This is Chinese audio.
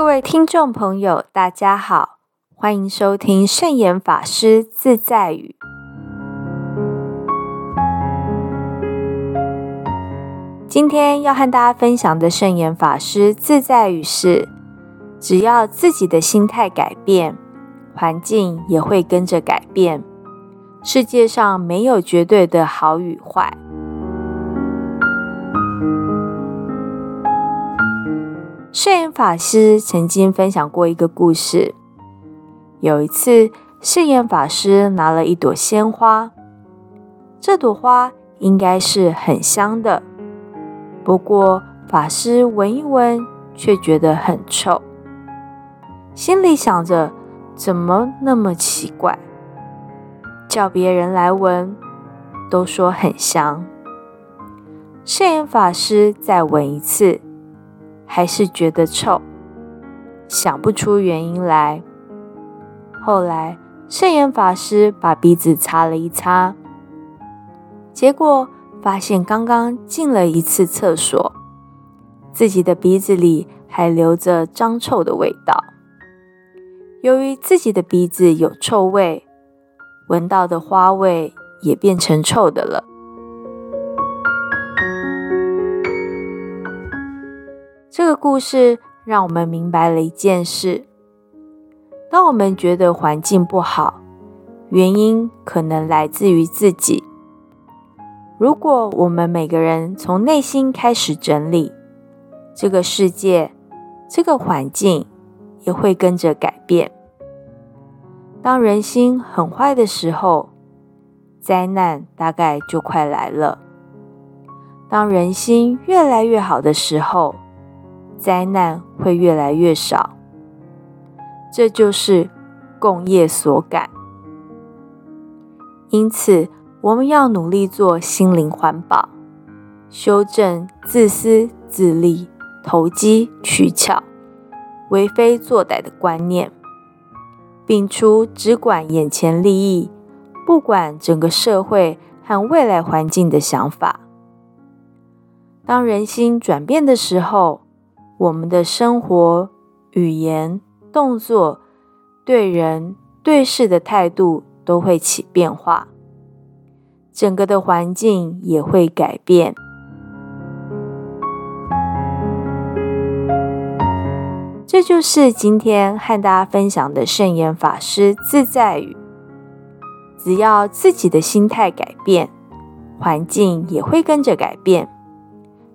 各位听众朋友，大家好，欢迎收听圣严法师自在语。今天要和大家分享的圣严法师自在语是：只要自己的心态改变，环境也会跟着改变。世界上没有绝对的好与坏。摄影法师曾经分享过一个故事。有一次，摄影法师拿了一朵鲜花，这朵花应该是很香的，不过法师闻一闻，却觉得很臭，心里想着怎么那么奇怪，叫别人来闻，都说很香。摄影法师再闻一次。还是觉得臭，想不出原因来。后来圣严法师把鼻子擦了一擦，结果发现刚刚进了一次厕所，自己的鼻子里还留着脏臭的味道。由于自己的鼻子有臭味，闻到的花味也变成臭的了。这个故事让我们明白了一件事：当我们觉得环境不好，原因可能来自于自己。如果我们每个人从内心开始整理，这个世界、这个环境也会跟着改变。当人心很坏的时候，灾难大概就快来了；当人心越来越好的时候，灾难会越来越少，这就是共业所感。因此，我们要努力做心灵环保，修正自私自利、投机取巧、为非作歹的观念，摒除只管眼前利益、不管整个社会和未来环境的想法。当人心转变的时候，我们的生活、语言、动作、对人对事的态度都会起变化，整个的环境也会改变。这就是今天和大家分享的圣严法师自在语：只要自己的心态改变，环境也会跟着改变。